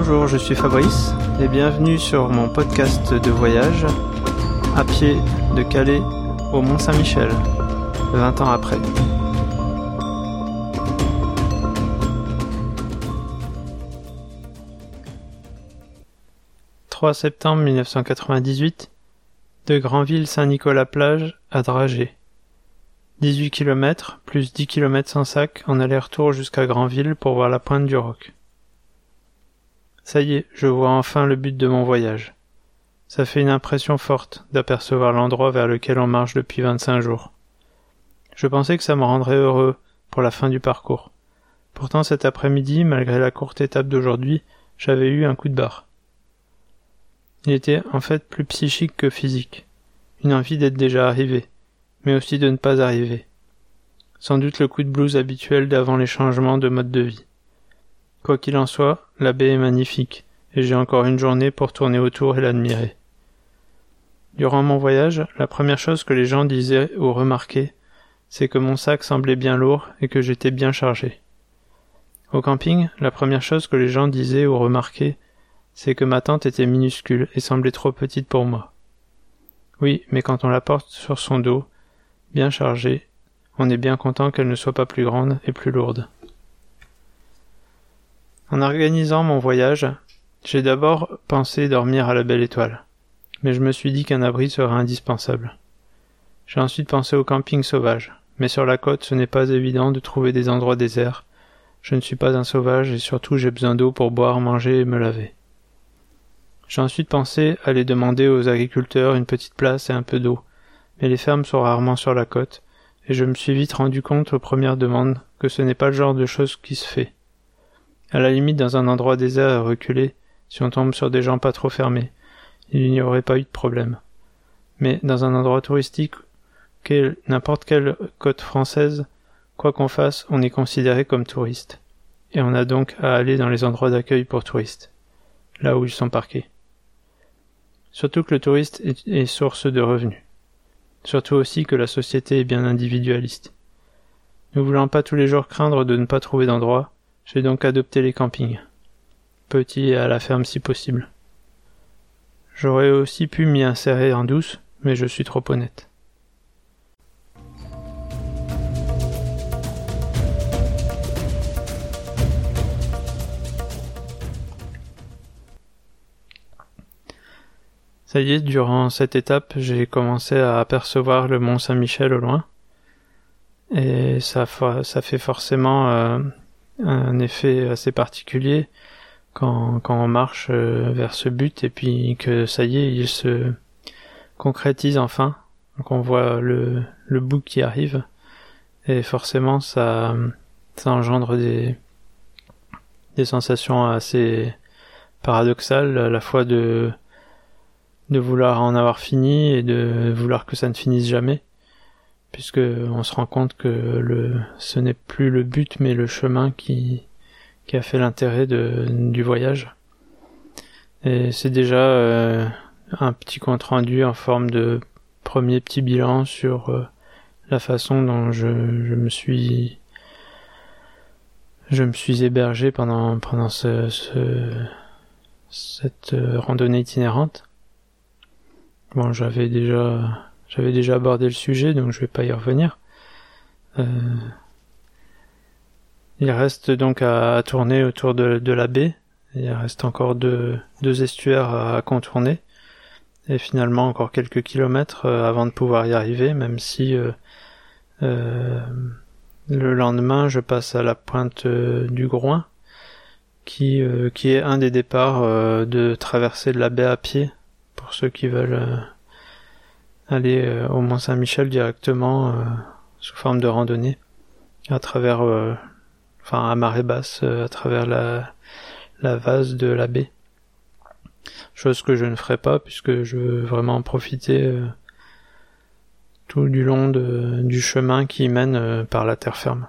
Bonjour, je suis Fabrice et bienvenue sur mon podcast de voyage à pied de Calais au Mont Saint-Michel, 20 ans après. « 3 septembre 1998, de Granville-Saint-Nicolas-Plage à Dragé. 18 km plus 10 km sans sac en aller-retour jusqu'à Granville pour voir la pointe du roc. Ça y est, je vois enfin le but de mon voyage. Ça fait une impression forte d'apercevoir l'endroit vers lequel on marche depuis 25 jours. Je pensais que ça me rendrait heureux pour la fin du parcours. Pourtant cet après-midi, malgré la courte étape d'aujourd'hui, j'avais eu un coup de barre. Il était en fait plus psychique que physique. Une envie d'être déjà arrivé, mais aussi de ne pas arriver. Sans doute le coup de blues habituel d'avant les changements de mode de vie. Quoi qu'il en soit, la baie est magnifique, et j'ai encore une journée pour tourner autour et l'admirer. Durant mon voyage, la première chose que les gens disaient ou remarquaient, c'est que mon sac semblait bien lourd et que j'étais bien chargé. Au camping, la première chose que les gens disaient ou remarquaient, c'est que ma tente était minuscule et semblait trop petite pour moi. Oui, mais quand on la porte sur son dos, bien chargée, on est bien content qu'elle ne soit pas plus grande et plus lourde. En organisant mon voyage, j'ai d'abord pensé dormir à la belle étoile, mais je me suis dit qu'un abri serait indispensable. J'ai ensuite pensé au camping sauvage, mais sur la côte ce n'est pas évident de trouver des endroits déserts. Je ne suis pas un sauvage et surtout j'ai besoin d'eau pour boire, manger et me laver. J'ai ensuite pensé aller demander aux agriculteurs une petite place et un peu d'eau, mais les fermes sont rarement sur la côte, et je me suis vite rendu compte aux premières demandes que ce n'est pas le genre de chose qui se fait. À la limite, dans un endroit désert et reculé, si on tombe sur des gens pas trop fermés, il n'y aurait pas eu de problème. Mais dans un endroit touristique, n'importe quelle côte française, quoi qu'on fasse, on est considéré comme touriste. Et on a donc à aller dans les endroits d'accueil pour touristes, là où ils sont parqués. Surtout que le touriste est, est source de revenus. Surtout aussi que la société est bien individualiste. Ne voulant pas tous les jours craindre de ne pas trouver d'endroit, j'ai donc adopté les campings. Petits et à la ferme si possible. J'aurais aussi pu m'y insérer en douce, mais je suis trop honnête. Ça y est, durant cette étape, j'ai commencé à apercevoir le mont Saint-Michel au loin. Et ça, fait forcément euh, un effet assez particulier quand, quand on marche euh, vers ce but et puis que ça y est, il se concrétise enfin. Donc on voit le, le bout qui arrive et forcément ça, ça engendre des, des sensations assez paradoxales à la fois de de vouloir en avoir fini et de vouloir que ça ne finisse jamais puisque on se rend compte que le, ce n'est plus le but mais le chemin qui, qui a fait l'intérêt du voyage. Et c'est déjà euh, un petit compte rendu en forme de premier petit bilan sur euh, la façon dont je, je, me suis je me suis hébergé pendant pendant ce, ce cette euh, randonnée itinérante. Bon, j'avais déjà j'avais déjà abordé le sujet, donc je vais pas y revenir. Euh, il reste donc à, tourner autour de, la baie. Il reste encore deux, estuaires à, contourner. Et finalement encore quelques kilomètres euh, avant de pouvoir y arriver, même si euh, euh, le lendemain je passe à la pointe du Groin, qui, qui est un des départs de traversée de la baie à pied, pour ceux qui veulent aller euh, au Mont Saint-Michel directement euh, sous forme de randonnée à travers, euh, enfin à marée basse, à travers la, la vase de la baie. Chose que je ne ferai pas puisque je veux vraiment profiter tout du long de, du chemin qui mène par la terre ferme.